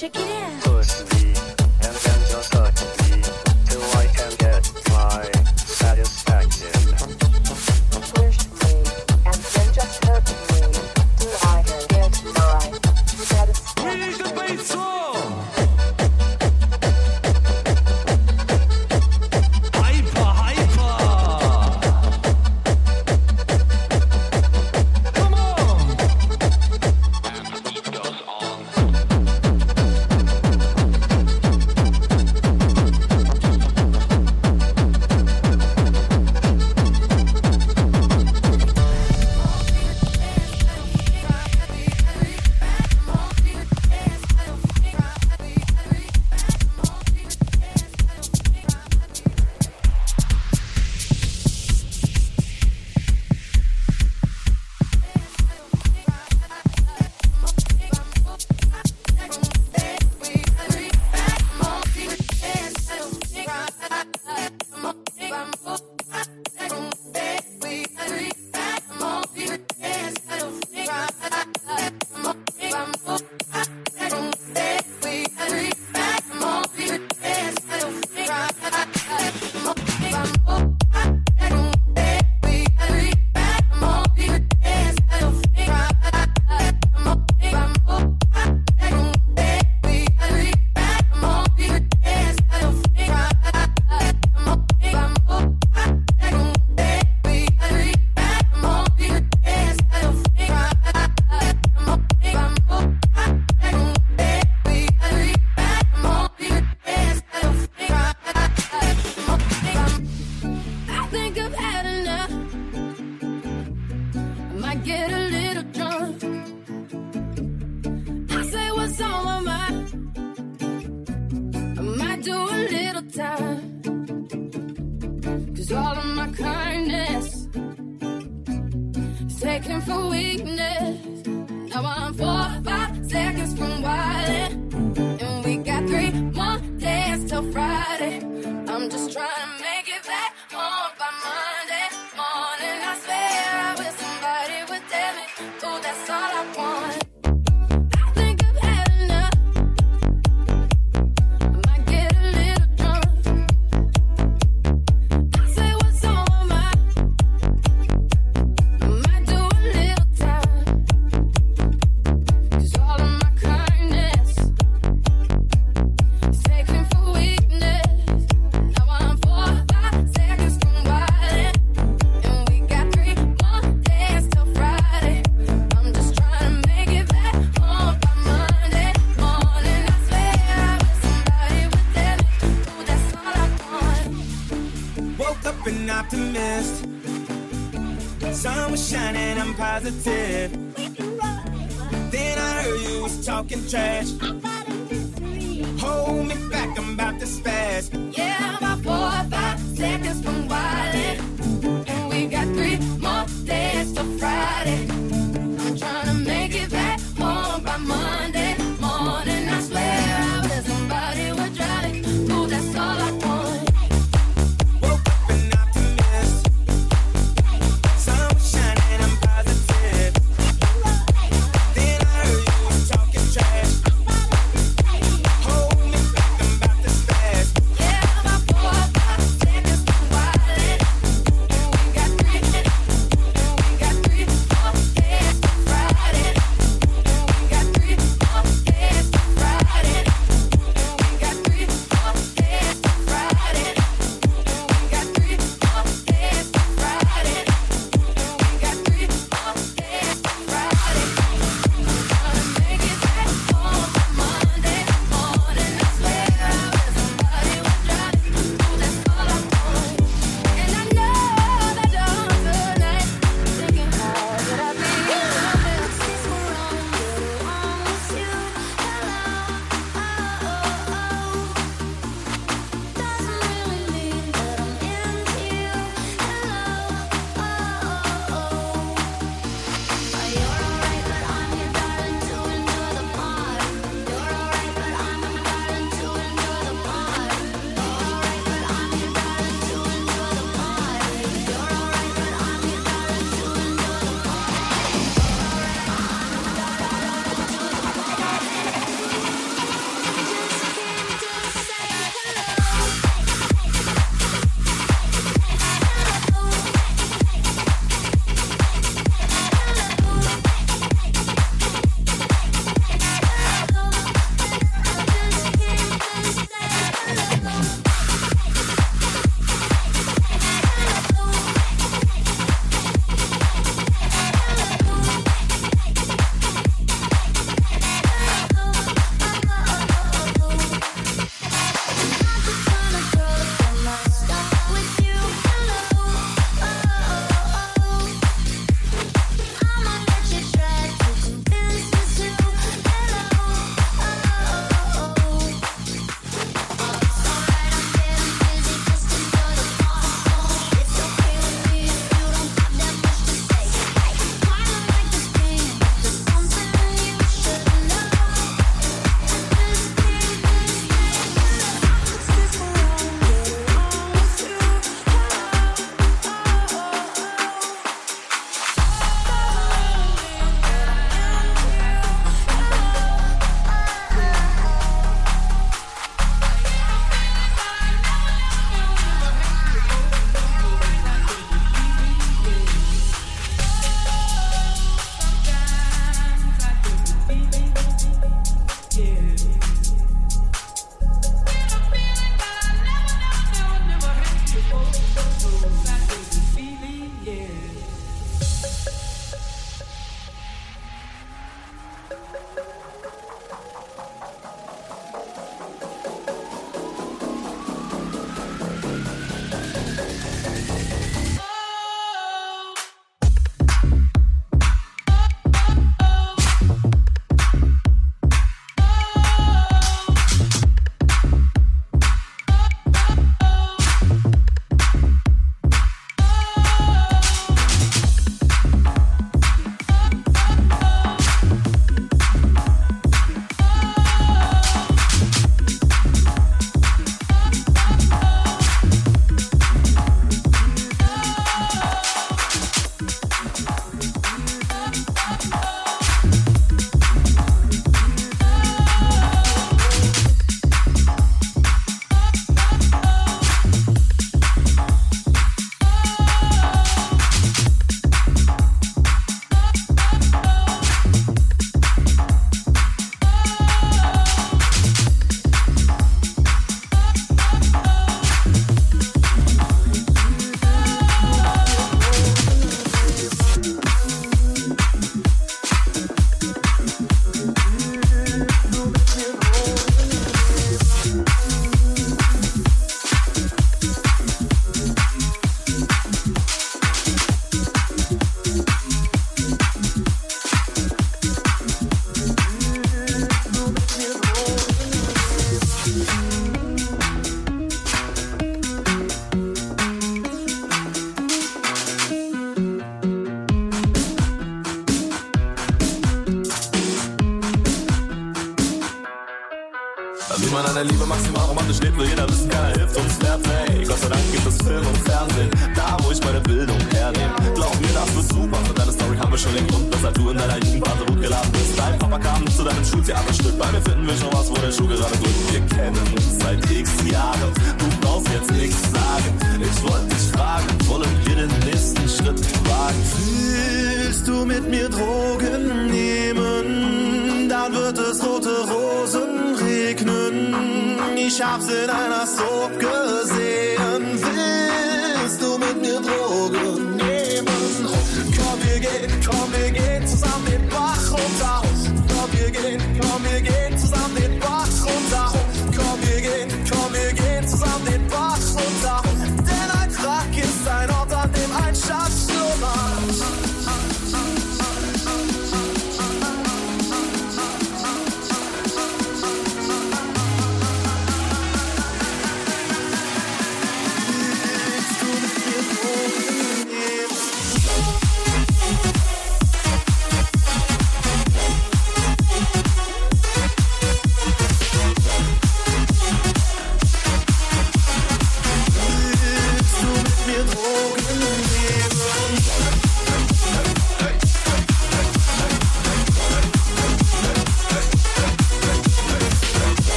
Check it out.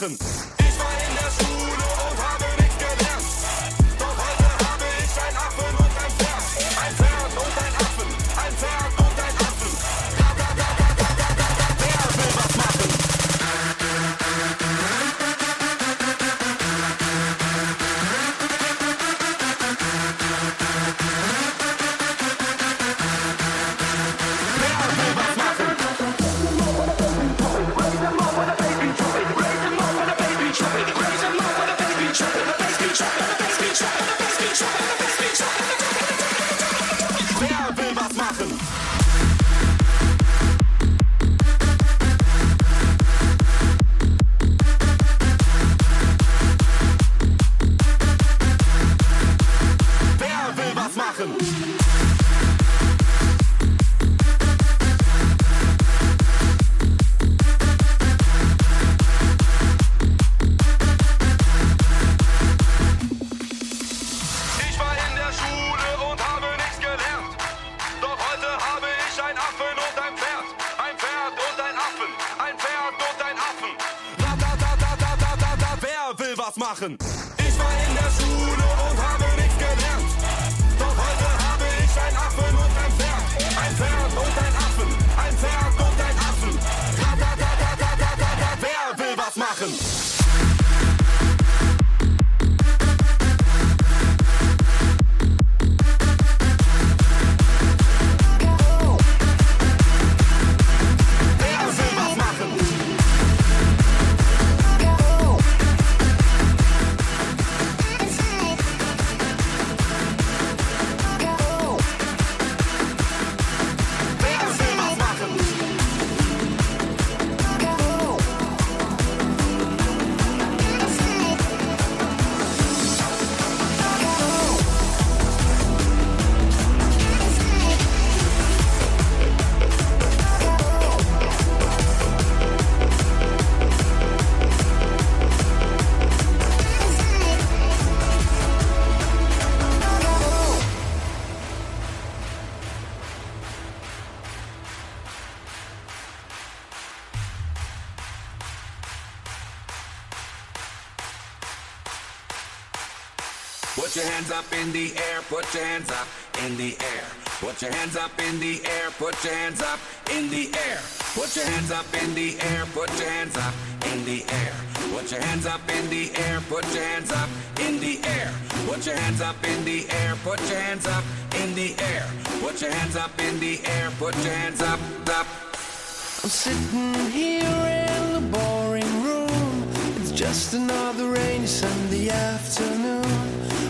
Will Put your hands up in the air, put your hands up in the air. Put your hands up in the air, put your hands up in the air. Put your hands up in the air, put your hands up in the air. Put your hands up in the air, put your hands up in the air. Put your hands up in the air, put your hands up in the air. Put your hands up in the air, put your hands up, up. I'm sitting here in the boring room. It's just another rainy Sunday afternoon.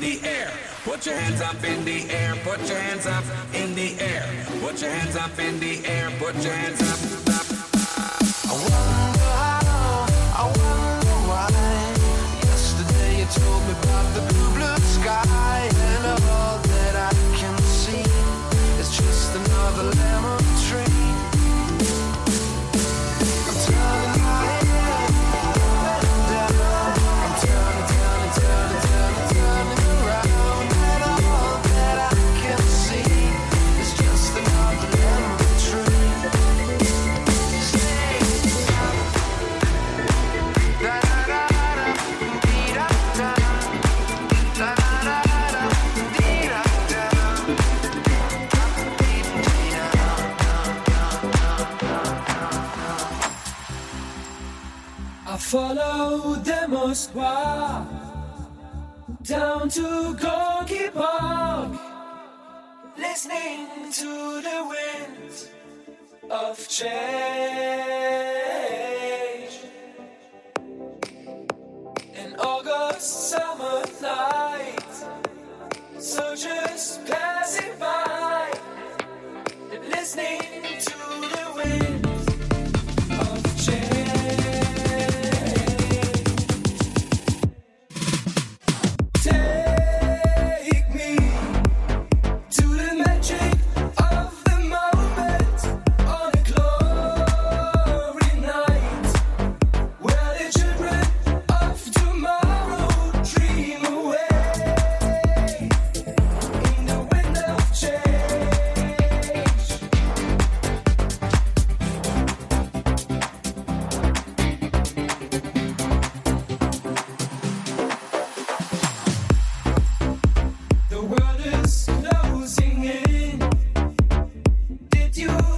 the air. Put your hands up in the air, put your hands up in the air. Put your hands up in the air, put your hands up, up. I wonder how, I wonder why. Yesterday you told me about the blue, blue sky, follow the Moskva down to Gorky Park, listening to the winds of change. An August summer night, soldiers passing by, listening to the winds you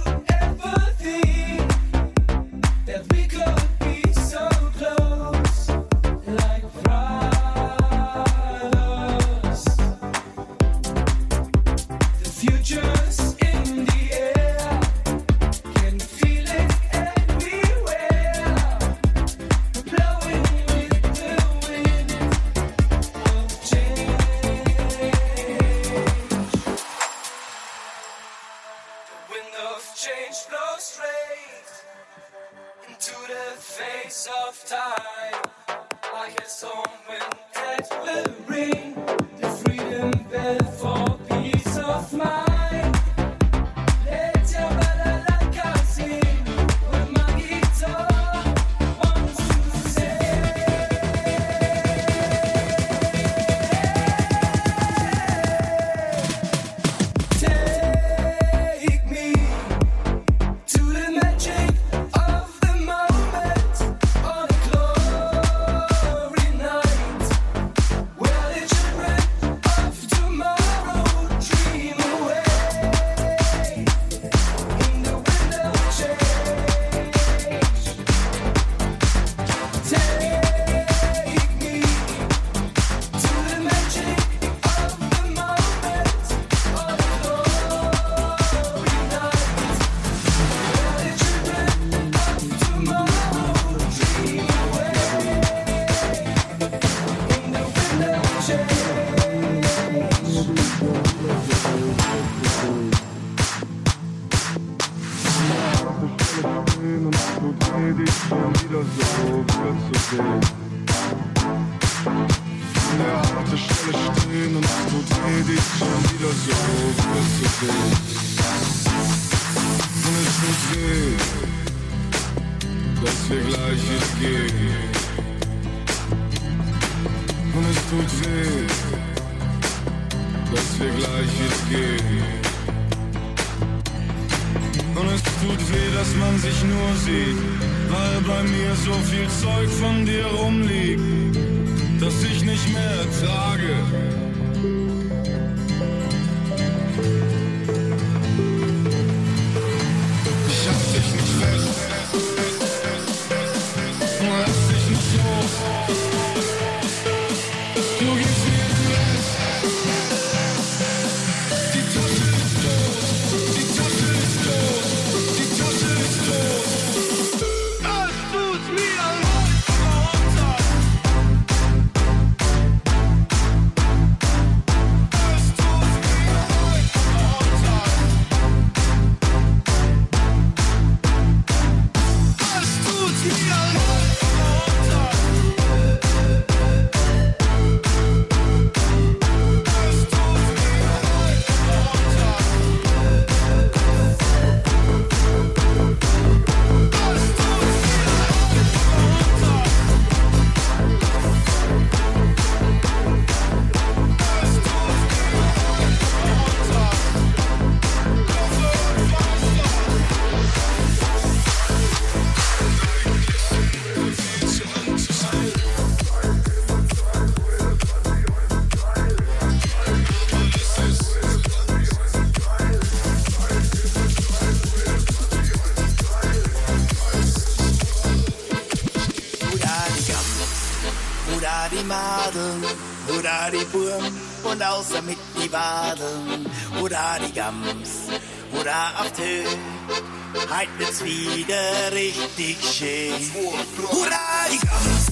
Tage und außer mit die Wadeln oder die Gams oder Aftö. Heute wird's wieder richtig schön. Hurra, die Gams!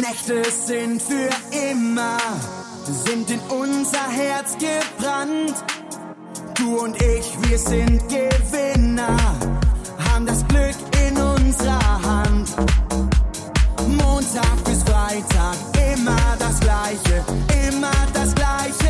Nächte sind für immer, sind in unser Herz gebrannt. Du und ich, wir sind Gewinner, haben das Glück in unserer Hand. Montag bis Freitag, immer das Gleiche, immer das Gleiche.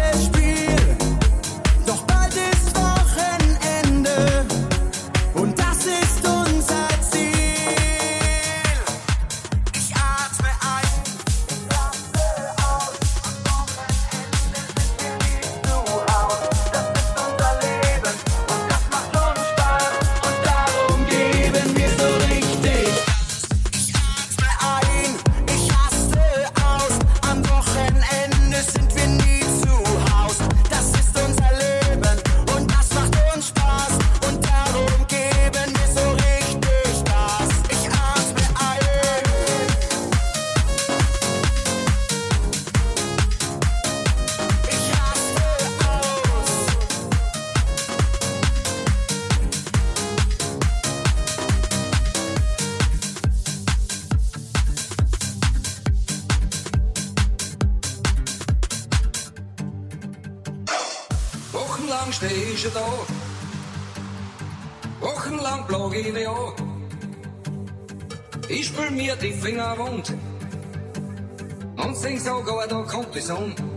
Constituição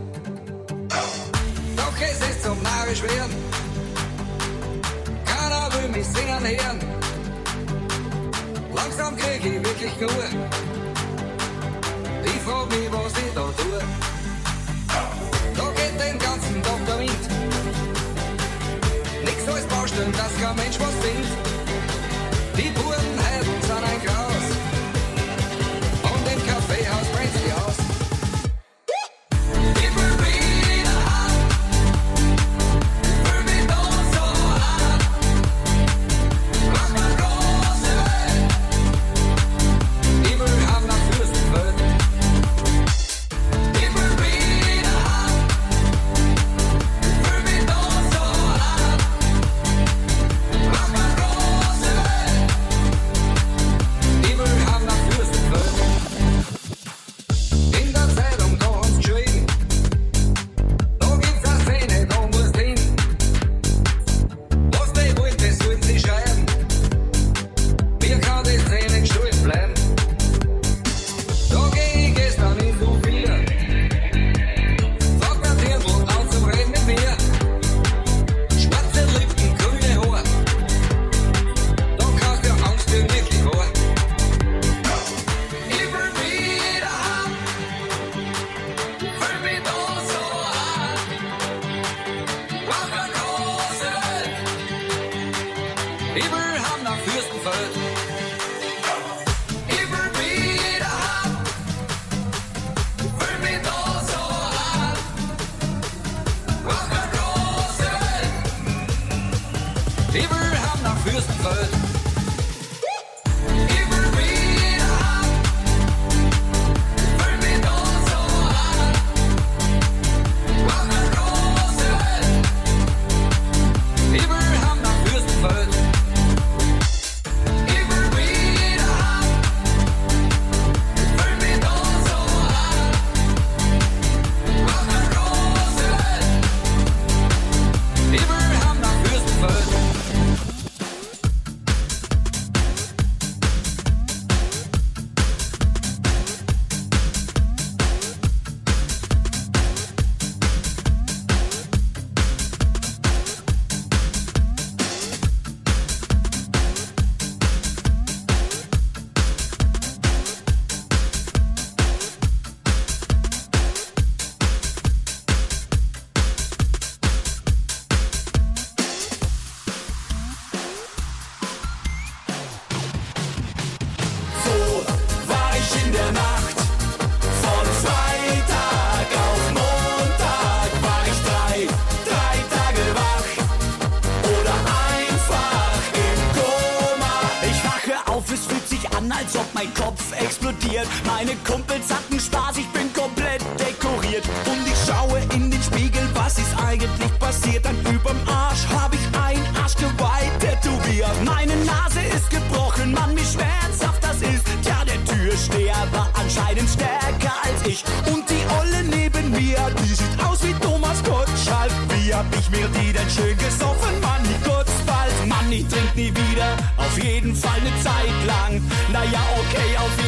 schön gesoffen, Mann, kurz bald. Mann, ich trink nie wieder, auf jeden Fall ne Zeit lang. Naja, okay, auf jeden Fall.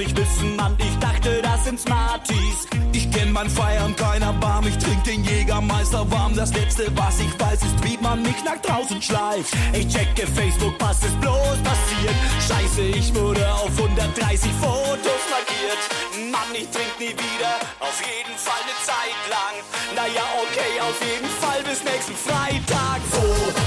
nicht wissen, Mann, ich dachte, das sind Smarties. Ich kenn mein Feiern, keiner Barm, ich trink den Jägermeister warm. Das letzte, was ich weiß, ist, wie man mich nach draußen schleift. Ich checke Facebook, was ist bloß passiert? Scheiße, ich wurde auf 130 Fotos markiert. Mann, ich trink nie wieder, auf jeden Fall eine Zeit lang. Naja, okay, auf jeden Fall bis nächsten Freitag. Wo?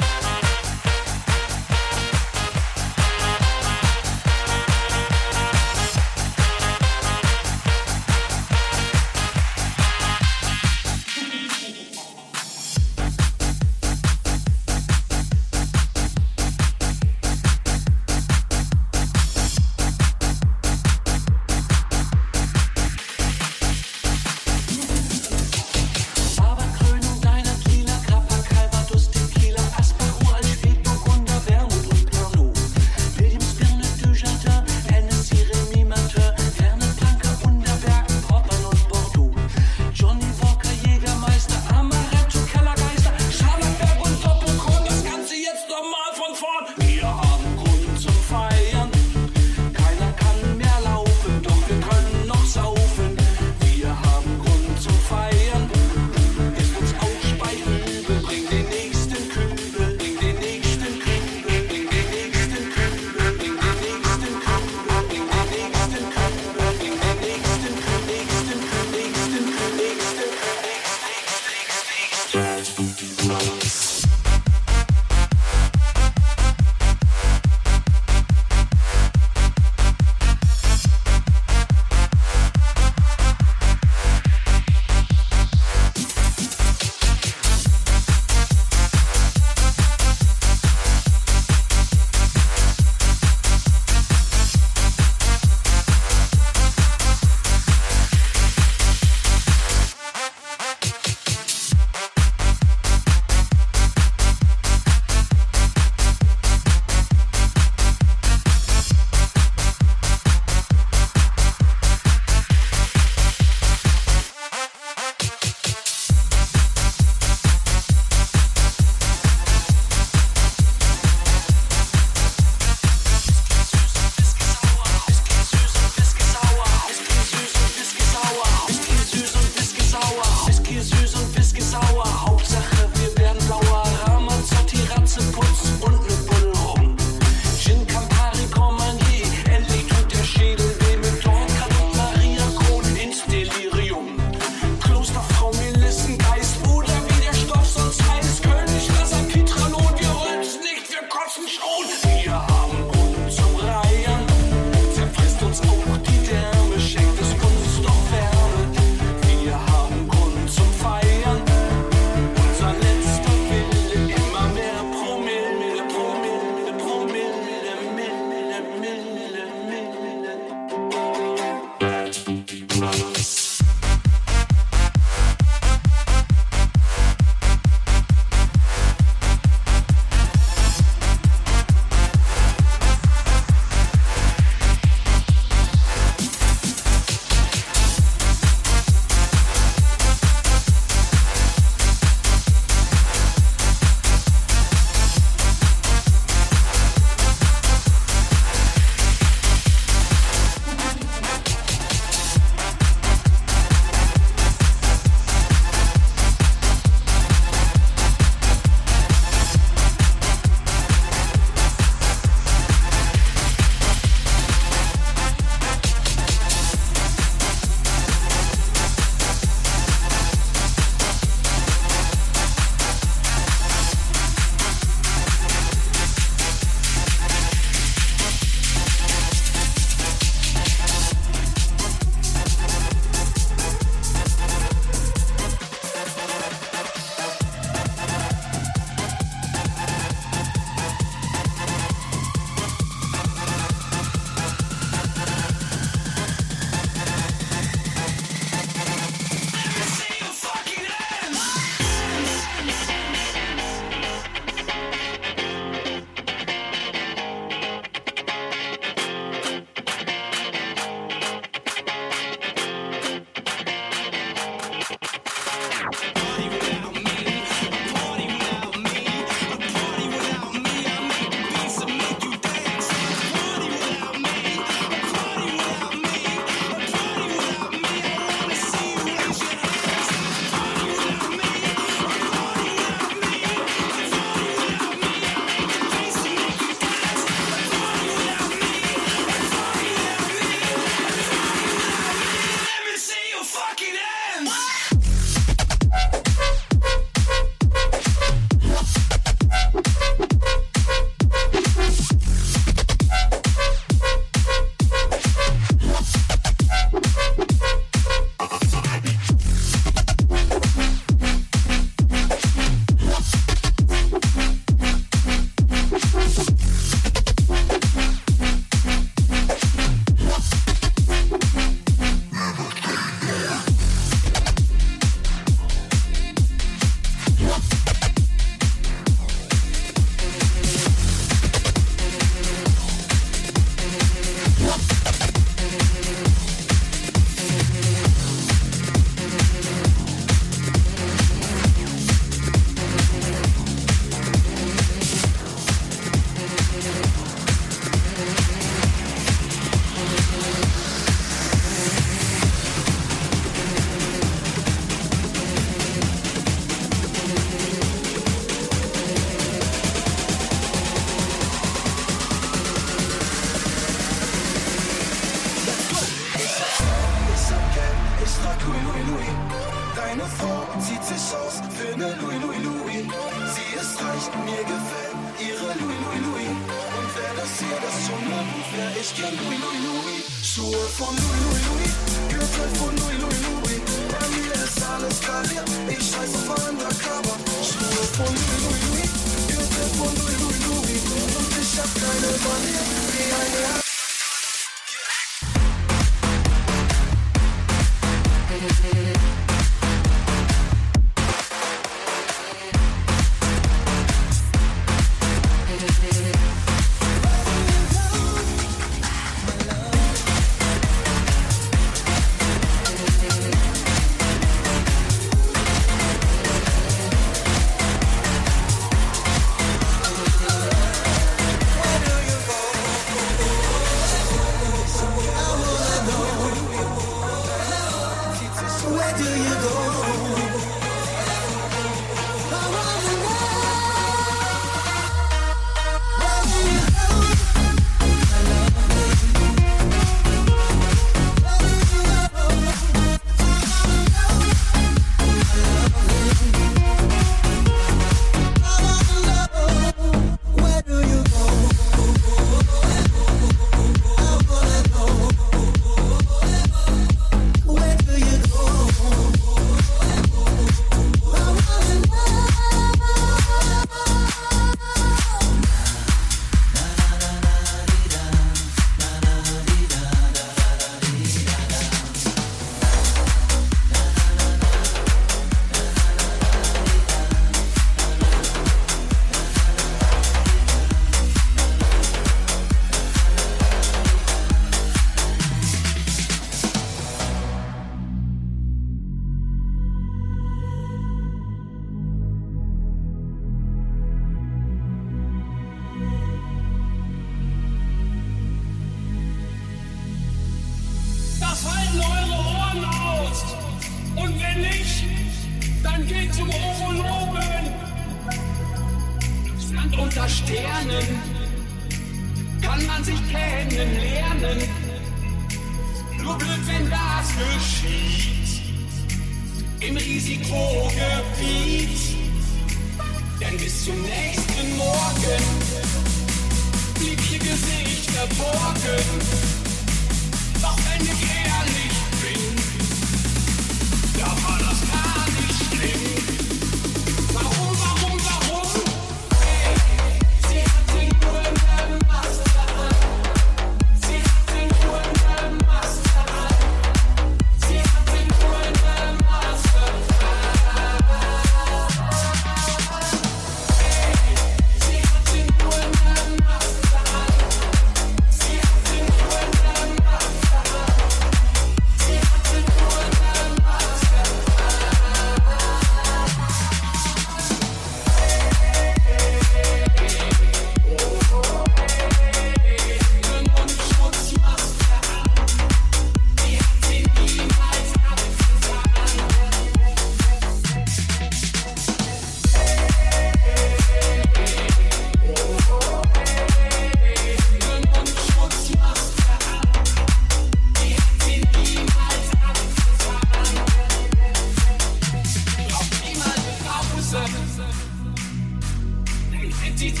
die zu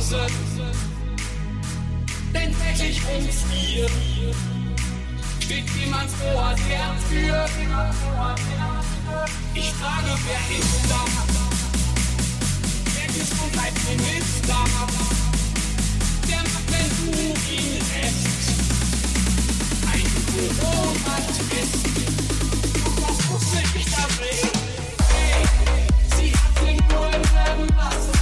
sind. denn täglich ums Bier steht jemand vor der Tür. Ich frage, wer ist da? Wer ist und bleibt mir mit da? Wer macht, wenn du ihn recht. Ein Corona-Twist. Was muss ich da bringen? Hey, sie hat den nur einen Wasser.